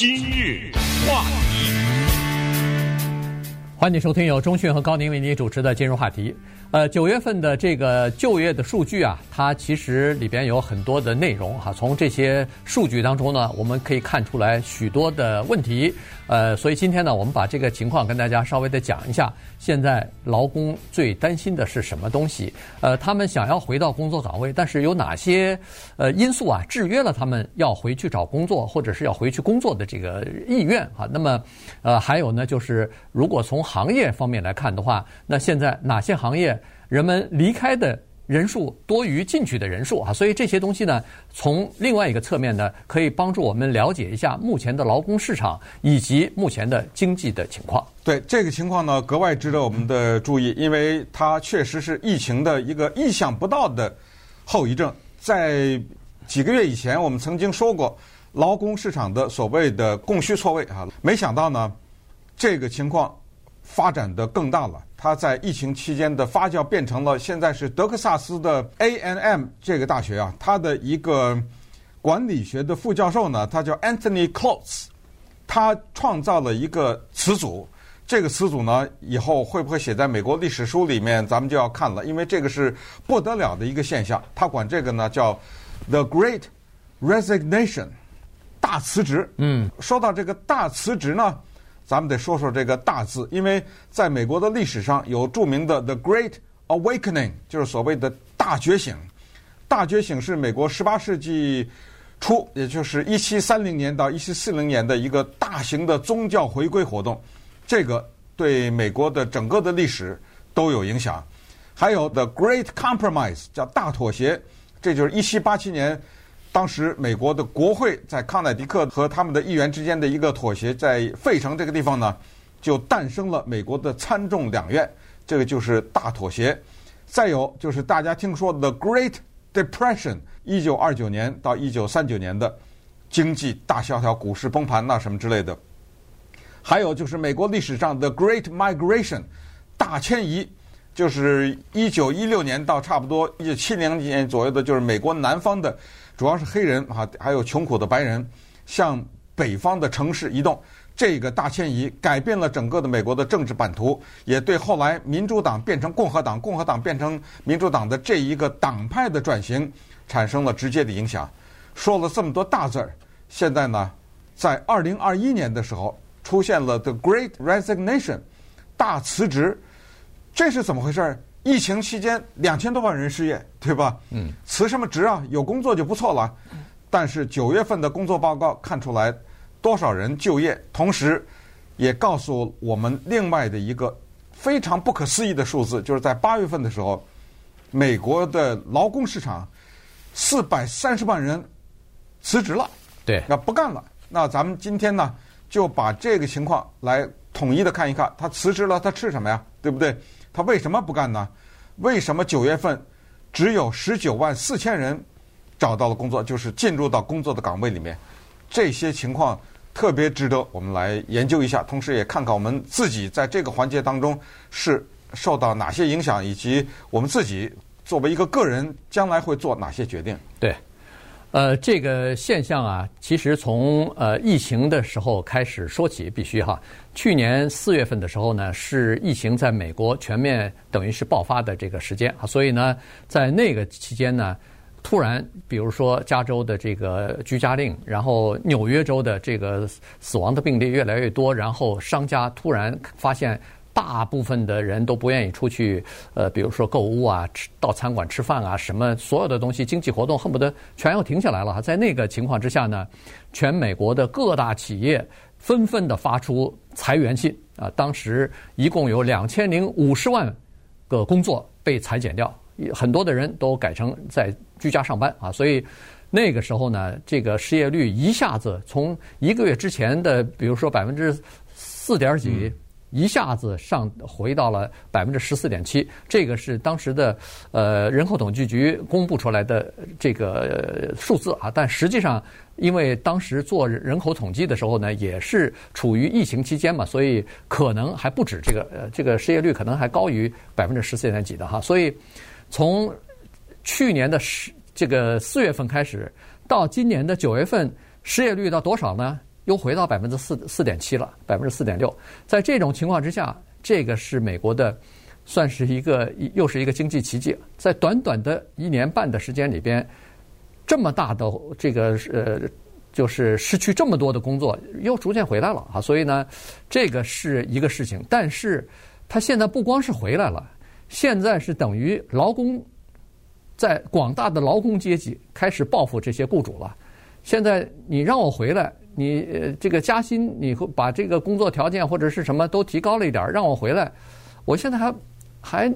今日话题，欢迎收听由钟讯和高宁为您主持的今日话题。呃，九月份的这个就业的数据啊，它其实里边有很多的内容哈。从这些数据当中呢，我们可以看出来许多的问题。呃，所以今天呢，我们把这个情况跟大家稍微的讲一下。现在劳工最担心的是什么东西？呃，他们想要回到工作岗位，但是有哪些呃因素啊制约了他们要回去找工作或者是要回去工作的这个意愿啊？那么呃，还有呢，就是如果从行业方面来看的话，那现在哪些行业？人们离开的人数多于进去的人数啊，所以这些东西呢，从另外一个侧面呢，可以帮助我们了解一下目前的劳工市场以及目前的经济的情况。对这个情况呢，格外值得我们的注意，因为它确实是疫情的一个意想不到的后遗症。在几个月以前，我们曾经说过劳工市场的所谓的供需错位啊，没想到呢，这个情况发展的更大了。他在疫情期间的发酵变成了现在是德克萨斯的 A&M 这个大学啊，他的一个管理学的副教授呢，他叫 Anthony Klotz，他创造了一个词组，这个词组呢以后会不会写在美国历史书里面，咱们就要看了，因为这个是不得了的一个现象。他管这个呢叫 The Great Resignation，大辞职。嗯，说到这个大辞职呢。咱们得说说这个“大”字，因为在美国的历史上有著名的 “The Great Awakening”，就是所谓的大觉醒。大觉醒是美国十八世纪初，也就是一七三零年到一七四零年的一个大型的宗教回归活动。这个对美国的整个的历史都有影响。还有 “The Great Compromise”，叫大妥协，这就是一七八七年。当时美国的国会在康乃狄克和他们的议员之间的一个妥协，在费城这个地方呢，就诞生了美国的参众两院，这个就是大妥协。再有就是大家听说的 Great Depression，一九二九年到一九三九年的经济大萧条、股市崩盘呐什么之类的。还有就是美国历史上的 Great Migration，大迁移，就是一九一六年到差不多一九七零年左右的，就是美国南方的。主要是黑人啊，还有穷苦的白人向北方的城市移动，这个大迁移改变了整个的美国的政治版图，也对后来民主党变成共和党、共和党变成民主党的这一个党派的转型产生了直接的影响。说了这么多大字儿，现在呢，在二零二一年的时候出现了 The Great Resignation，大辞职，这是怎么回事儿？疫情期间两千多万人失业，对吧？嗯，辞什么职啊？有工作就不错了。但是九月份的工作报告看出来，多少人就业，同时也告诉我们另外的一个非常不可思议的数字，就是在八月份的时候，美国的劳工市场四百三十万人辞职了，对，那不干了。那咱们今天呢，就把这个情况来统一的看一看，他辞职了，他吃什么呀？对不对？他为什么不干呢？为什么九月份只有十九万四千人找到了工作，就是进入到工作的岗位里面？这些情况特别值得我们来研究一下，同时也看看我们自己在这个环节当中是受到哪些影响，以及我们自己作为一个个人将来会做哪些决定。对。呃，这个现象啊，其实从呃疫情的时候开始说起，必须哈。去年四月份的时候呢，是疫情在美国全面等于是爆发的这个时间啊，所以呢，在那个期间呢，突然，比如说加州的这个居家令，然后纽约州的这个死亡的病例越来越多，然后商家突然发现。大部分的人都不愿意出去，呃，比如说购物啊，吃到餐馆吃饭啊，什么所有的东西，经济活动恨不得全要停下来了。在那个情况之下呢，全美国的各大企业纷纷的发出裁员信啊。当时一共有两千零五十万个工作被裁减掉，很多的人都改成在居家上班啊。所以那个时候呢，这个失业率一下子从一个月之前的，比如说百分之四点几。一下子上回到了百分之十四点七，这个是当时的呃人口统计局公布出来的这个数字啊。但实际上，因为当时做人口统计的时候呢，也是处于疫情期间嘛，所以可能还不止这个呃这个失业率可能还高于百分之十四点几的哈。所以从去年的十这个四月份开始，到今年的九月份，失业率到多少呢？又回到百分之四四点七了，百分之四点六。在这种情况之下，这个是美国的，算是一个又是一个经济奇迹。在短短的一年半的时间里边，这么大的这个呃，就是失去这么多的工作，又逐渐回来了啊。所以呢，这个是一个事情。但是，他现在不光是回来了，现在是等于劳工。在广大的劳工阶级开始报复这些雇主了。现在你让我回来，你呃这个加薪，你会把这个工作条件或者是什么都提高了一点，让我回来，我现在还还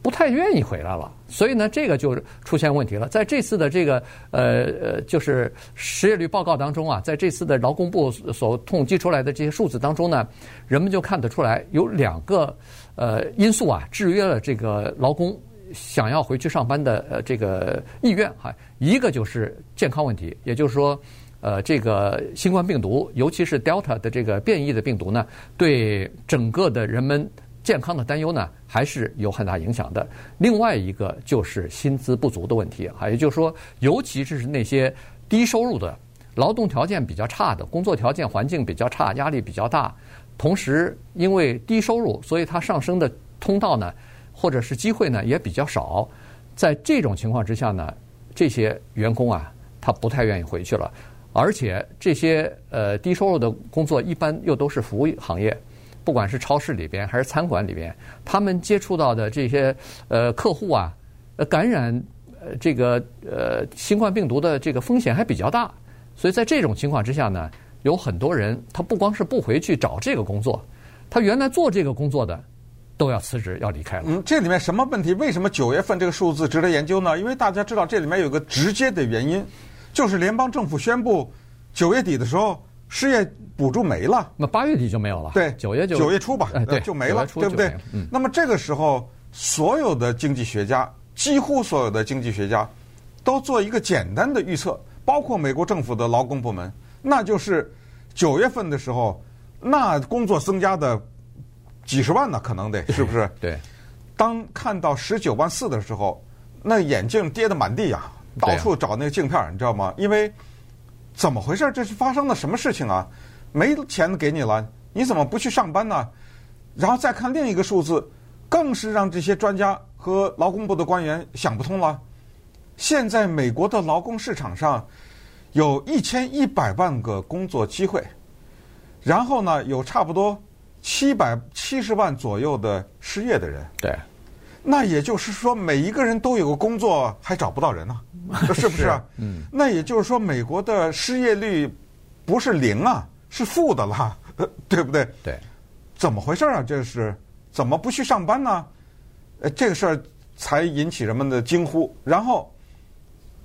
不太愿意回来了。所以呢，这个就出现问题了。在这次的这个呃呃，就是失业率报告当中啊，在这次的劳工部所统计出来的这些数字当中呢，人们就看得出来有两个呃因素啊，制约了这个劳工。想要回去上班的呃这个意愿哈，一个就是健康问题，也就是说，呃这个新冠病毒，尤其是 Delta 的这个变异的病毒呢，对整个的人们健康的担忧呢，还是有很大影响的。另外一个就是薪资不足的问题，哈，也就是说，尤其是那些低收入的、劳动条件比较差的、工作条件环境比较差、压力比较大，同时因为低收入，所以它上升的通道呢。或者是机会呢也比较少，在这种情况之下呢，这些员工啊，他不太愿意回去了。而且这些呃低收入的工作一般又都是服务行业，不管是超市里边还是餐馆里边，他们接触到的这些呃客户啊，呃感染呃这个呃新冠病毒的这个风险还比较大。所以在这种情况之下呢，有很多人他不光是不回去找这个工作，他原来做这个工作的。都要辞职，要离开了。嗯，这里面什么问题？为什么九月份这个数字值得研究呢？因为大家知道，这里面有个直接的原因，就是联邦政府宣布九月底的时候失业补助没了。那八月底就没有了。对，九月就九月初吧，哎、对，就没了，对不对？嗯。那么这个时候，所有的经济学家，几乎所有的经济学家，都做一个简单的预测，包括美国政府的劳工部门，那就是九月份的时候，那工作增加的。几十万呢，可能得是不是？对。当看到十九万四的时候，那眼镜跌得满地呀，到处找那个镜片，你知道吗？因为怎么回事？这是发生了什么事情啊？没钱给你了，你怎么不去上班呢？然后再看另一个数字，更是让这些专家和劳工部的官员想不通了。现在美国的劳工市场上有一千一百万个工作机会，然后呢，有差不多。七百七十万左右的失业的人，对，那也就是说，每一个人都有个工作，还找不到人呢，是不是？嗯，那也就是说，美国的失业率不是零啊，是负的了，对不对？对，怎么回事啊？这是怎么不去上班呢？呃，这个事儿才引起人们的惊呼。然后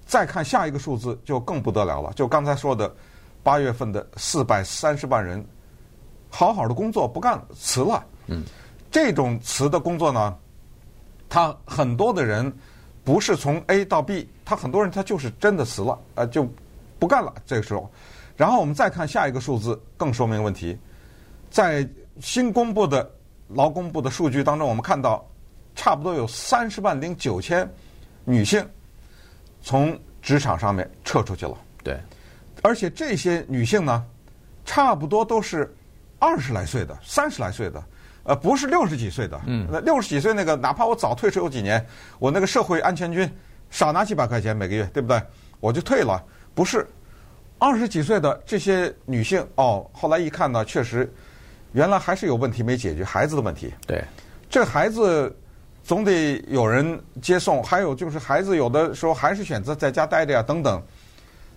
再看下一个数字，就更不得了了。就刚才说的，八月份的四百三十万人。好好的工作不干辞了，嗯，这种辞的工作呢，他很多的人不是从 A 到 B，他很多人他就是真的辞了，呃，就不干了。这个时候，然后我们再看下一个数字，更说明问题。在新公布的劳工部的数据当中，我们看到差不多有三十万零九千女性从职场上面撤出去了。对，而且这些女性呢，差不多都是。二十来岁的，三十来岁的，呃，不是六十几岁的。嗯，那六十几岁那个，哪怕我早退休有几年，我那个社会安全军少拿几百块钱每个月，对不对？我就退了。不是，二十几岁的这些女性，哦，后来一看呢，确实，原来还是有问题没解决，孩子的问题。对，这孩子总得有人接送，还有就是孩子有的时候还是选择在家待着呀，等等。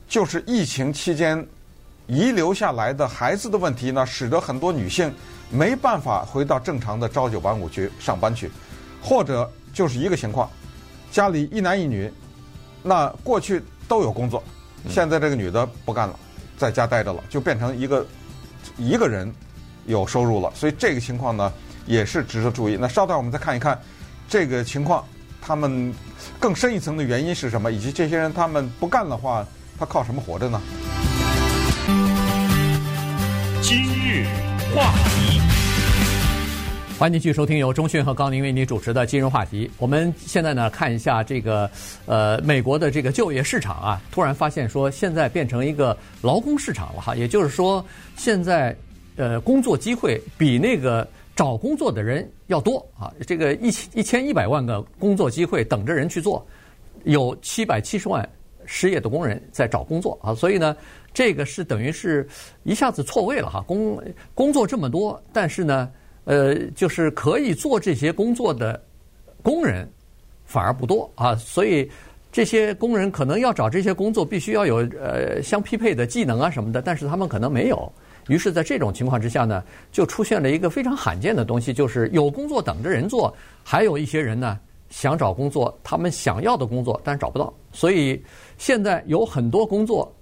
就是疫情期间。遗留下来的孩子的问题呢，使得很多女性没办法回到正常的朝九晚五去上班去，或者就是一个情况，家里一男一女，那过去都有工作，现在这个女的不干了，在家待着了，就变成一个一个人有收入了，所以这个情况呢也是值得注意。那稍待我们再看一看这个情况，他们更深一层的原因是什么，以及这些人他们不干的话，他靠什么活着呢？今日话题，欢迎继续收听由中讯和高宁为你主持的金融话题。我们现在呢看一下这个呃美国的这个就业市场啊，突然发现说现在变成一个劳工市场了哈，也就是说现在呃工作机会比那个找工作的人要多啊，这个一千一千一百万个工作机会等着人去做，有七百七十万失业的工人在找工作啊，所以呢这个是等于是一下子错位了哈，工工作这么多，但是呢。呃，就是可以做这些工作的工人反而不多啊，所以这些工人可能要找这些工作，必须要有呃相匹配的技能啊什么的，但是他们可能没有。于是，在这种情况之下呢，就出现了一个非常罕见的东西，就是有工作等着人做，还有一些人呢想找工作，他们想要的工作，但是找不到。所以现在有很多工作，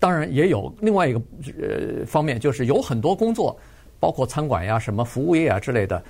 当然也有另外一个呃方面，就是有很多工作。包括餐馆呀、什么服务业啊之类的，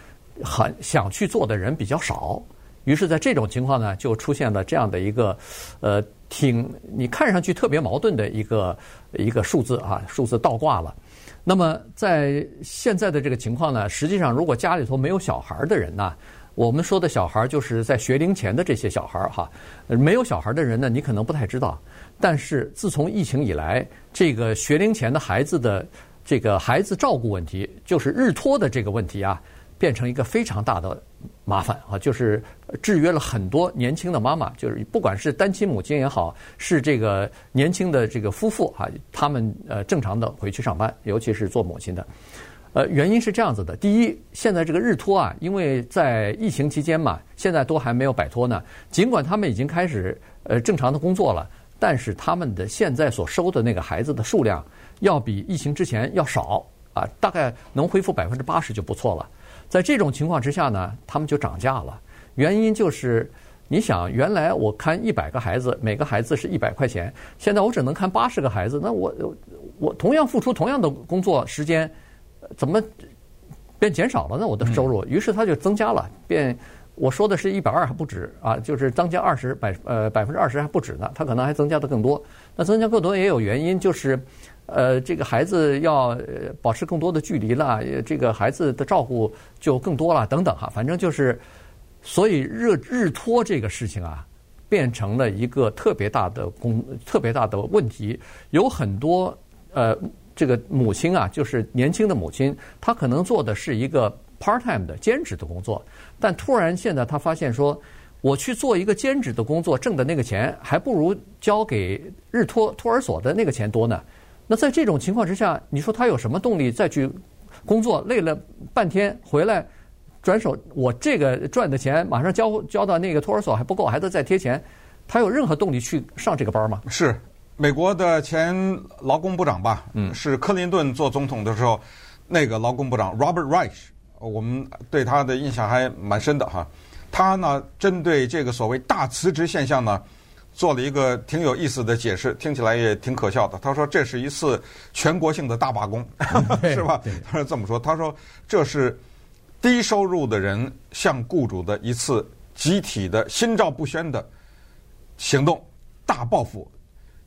很想去做的人比较少，于是，在这种情况呢，就出现了这样的一个，呃，挺你看上去特别矛盾的一个一个数字啊，数字倒挂了。那么，在现在的这个情况呢，实际上，如果家里头没有小孩的人呢，我们说的小孩就是在学龄前的这些小孩哈，没有小孩的人呢，你可能不太知道。但是自从疫情以来，这个学龄前的孩子的。这个孩子照顾问题，就是日托的这个问题啊，变成一个非常大的麻烦啊，就是制约了很多年轻的妈妈，就是不管是单亲母亲也好，是这个年轻的这个夫妇啊，他们呃正常的回去上班，尤其是做母亲的，呃，原因是这样子的：第一，现在这个日托啊，因为在疫情期间嘛，现在都还没有摆脱呢，尽管他们已经开始呃正常的工作了，但是他们的现在所收的那个孩子的数量。要比疫情之前要少啊，大概能恢复百分之八十就不错了。在这种情况之下呢，他们就涨价了。原因就是，你想，原来我看一百个孩子，每个孩子是一百块钱，现在我只能看八十个孩子，那我我同样付出同样的工作时间，怎么变减少了呢？我的收入，于是他就增加了，变。我说的是一百二还不止啊，就是增加二十百呃百分之二十还不止呢，他可能还增加的更多。那增加更多也有原因，就是呃这个孩子要保持更多的距离了，这个孩子的照顾就更多了等等哈。反正就是，所以日日托这个事情啊，变成了一个特别大的工特别大的问题。有很多呃这个母亲啊，就是年轻的母亲，她可能做的是一个 part time 的兼职的工作。但突然现在他发现说，我去做一个兼职的工作，挣的那个钱还不如交给日托托儿所的那个钱多呢。那在这种情况之下，你说他有什么动力再去工作？累了半天回来，转手我这个赚的钱马上交交到那个托儿所还不够，还得再贴钱，他有任何动力去上这个班吗？是美国的前劳工部长吧？嗯，是克林顿做总统的时候，那个劳工部长 Robert Reich。我们对他的印象还蛮深的哈，他呢针对这个所谓大辞职现象呢，做了一个挺有意思的解释，听起来也挺可笑的。他说这是一次全国性的大罢工，是吧？他是这么说。他说这是低收入的人向雇主的一次集体的心照不宣的行动，大报复。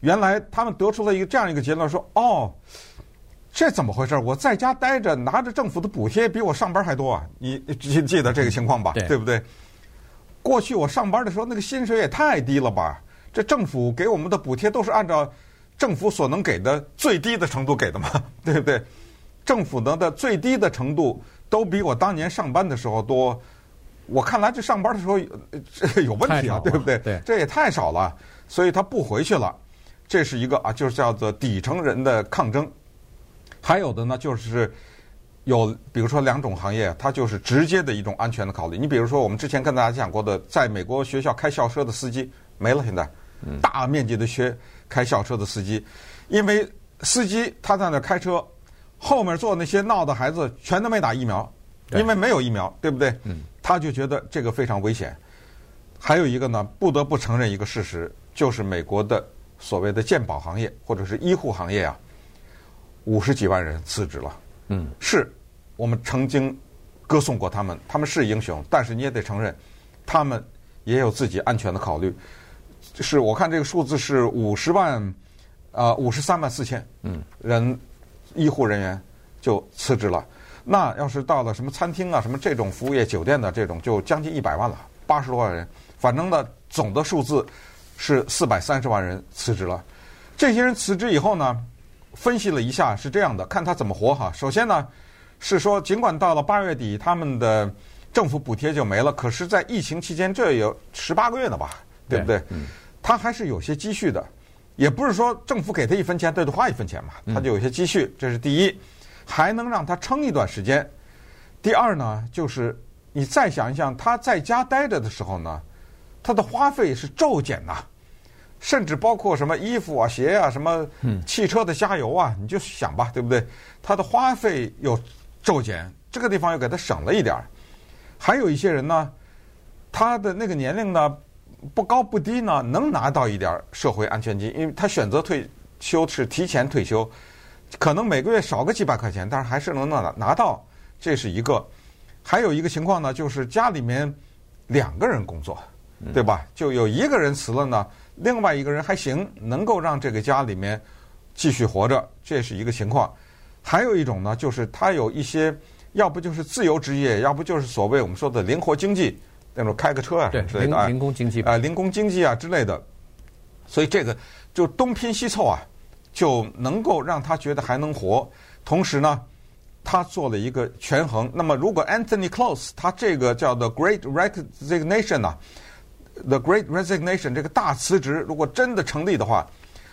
原来他们得出了一个这样一个结论，说哦。这怎么回事？我在家待着，拿着政府的补贴，比我上班还多啊！你记记得这个情况吧？对，对不对？过去我上班的时候，那个薪水也太低了吧？这政府给我们的补贴都是按照政府所能给的最低的程度给的嘛？对不对？政府的的最低的程度都比我当年上班的时候多。我看来这上班的时候这有问题啊，对不对？对，这也太少了，所以他不回去了。这是一个啊，就是叫做底层人的抗争。还有的呢，就是有比如说两种行业，它就是直接的一种安全的考虑。你比如说，我们之前跟大家讲过的，在美国学校开校车的司机没了，现在大面积的学开校车的司机，因为司机他在那开车，后面坐那些闹的孩子全都没打疫苗，因为没有疫苗，对不对？他就觉得这个非常危险。还有一个呢，不得不承认一个事实，就是美国的所谓的鉴宝行业或者是医护行业啊。五十几万人辞职了，嗯，是我们曾经歌颂过他们，他们是英雄，但是你也得承认，他们也有自己安全的考虑。是我看这个数字是五十万，呃，五十三万四千，嗯，人医护人员就辞职了。那要是到了什么餐厅啊、什么这种服务业、酒店的这种，就将近一百万了，八十多万人。反正呢，总的数字是四百三十万人辞职了。这些人辞职以后呢，分析了一下是这样的，看他怎么活哈。首先呢，是说尽管到了八月底，他们的政府补贴就没了，可是，在疫情期间，这有十八个月了吧，对不对？嗯。他还是有些积蓄的，也不是说政府给他一分钱，他就花一分钱嘛，他就有些积蓄，这是第一，还能让他撑一段时间。第二呢，就是你再想一想，他在家待着的时候呢，他的花费是骤减呐，甚至包括什么衣服啊、鞋啊、什么汽车的加油啊，你就想吧，对不对？他的花费又骤减，这个地方又给他省了一点儿。还有一些人呢，他的那个年龄呢。不高不低呢，能拿到一点社会安全金，因为他选择退休是提前退休，可能每个月少个几百块钱，但是还是能拿拿到，这是一个。还有一个情况呢，就是家里面两个人工作，对吧？就有一个人辞了呢，另外一个人还行，能够让这个家里面继续活着，这是一个情况。还有一种呢，就是他有一些，要不就是自由职业，要不就是所谓我们说的灵活经济。那种开个车啊之类的，零工经济啊，零工经济啊之类的，所以这个就东拼西凑啊，就能够让他觉得还能活。同时呢，他做了一个权衡。那么，如果 Anthony Close 他这个叫 The Great Resignation 啊，The Great Resignation 这个大辞职，如果真的成立的话，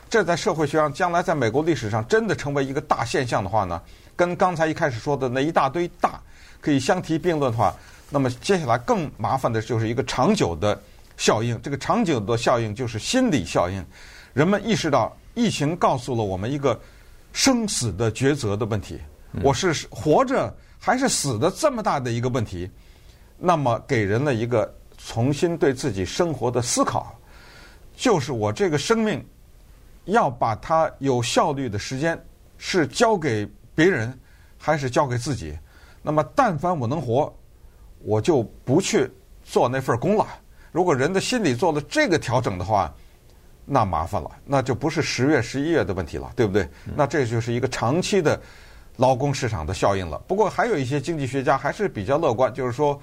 这在社会学上将来在美国历史上真的成为一个大现象的话呢，跟刚才一开始说的那一大堆大可以相提并论的话。那么接下来更麻烦的就是一个长久的效应，这个长久的效应就是心理效应。人们意识到疫情告诉了我们一个生死的抉择的问题：我是活着还是死的这么大的一个问题。那么给人了一个重新对自己生活的思考，就是我这个生命要把它有效率的时间是交给别人还是交给自己？那么但凡我能活。我就不去做那份工了。如果人的心理做了这个调整的话，那麻烦了，那就不是十月、十一月的问题了，对不对？那这就是一个长期的劳工市场的效应了。不过还有一些经济学家还是比较乐观，就是说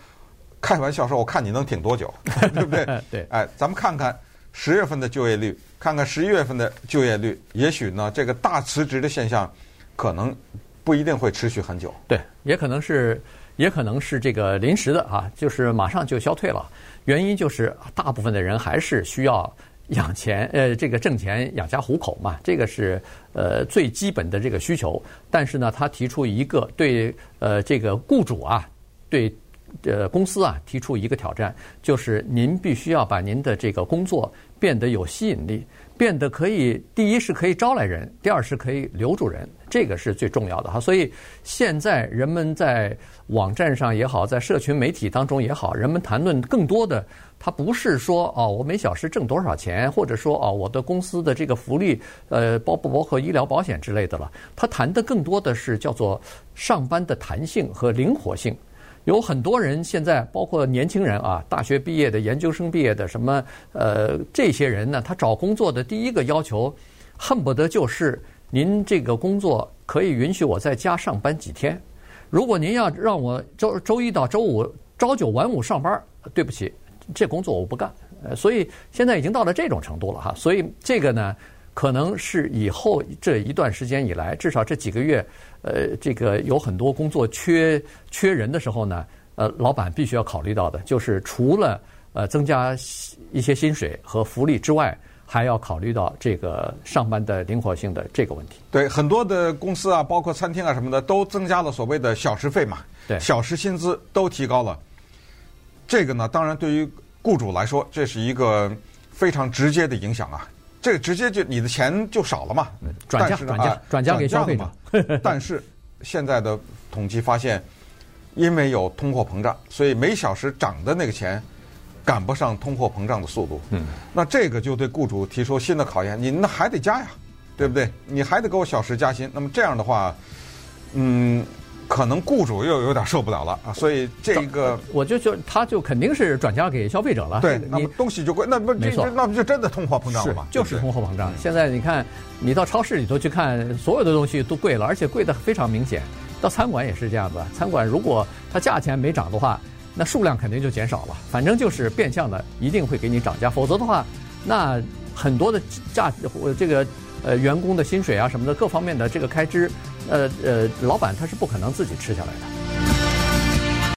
开玩笑说，我看你能挺多久，对不对？对。哎，咱们看看十月份的就业率，看看十一月份的就业率，也许呢，这个大辞职的现象可能不一定会持续很久。对，也可能是。也可能是这个临时的啊，就是马上就消退了。原因就是大部分的人还是需要养钱，呃，这个挣钱养家糊口嘛，这个是呃最基本的这个需求。但是呢，他提出一个对呃这个雇主啊，对呃公司啊提出一个挑战，就是您必须要把您的这个工作变得有吸引力。变得可以，第一是可以招来人，第二是可以留住人，这个是最重要的哈。所以现在人们在网站上也好，在社群媒体当中也好，人们谈论更多的，他不是说哦，我每小时挣多少钱，或者说哦，我的公司的这个福利，呃，包不包括医疗保险之类的了。他谈的更多的是叫做上班的弹性和灵活性。有很多人现在，包括年轻人啊，大学毕业的、研究生毕业的，什么呃，这些人呢，他找工作的第一个要求，恨不得就是您这个工作可以允许我在家上班几天。如果您要让我周周一到周五朝九晚五上班，对不起，这工作我不干。呃，所以现在已经到了这种程度了哈。所以这个呢，可能是以后这一段时间以来，至少这几个月。呃，这个有很多工作缺缺人的时候呢，呃，老板必须要考虑到的，就是除了呃增加一些薪水和福利之外，还要考虑到这个上班的灵活性的这个问题。对，很多的公司啊，包括餐厅啊什么的，都增加了所谓的小时费嘛，对，小时薪资都提高了。这个呢，当然对于雇主来说，这是一个非常直接的影响啊。这个直接就你的钱就少了嘛，转嫁转嫁转嫁给消费嘛。但是现在的统计发现，因为有通货膨胀，所以每小时涨的那个钱赶不上通货膨胀的速度。嗯，那这个就对雇主提出新的考验，你那还得加呀，对不对？你还得给我小时加薪。那么这样的话，嗯。可能雇主又有点受不了了啊，所以这个我就就他就肯定是转嫁给消费者了。对，那么东西就贵，那不没错，那不就真的通货膨胀了吗？就是通货膨胀。现在你看，你到超市里头去看，所有的东西都贵了，而且贵的非常明显。到餐馆也是这样子，餐馆如果它价钱没涨的话，那数量肯定就减少了。反正就是变相的一定会给你涨价，否则的话，那很多的价这个呃员工的薪水啊什么的各方面的这个开支，呃呃，老板他是不可能自己吃下来的。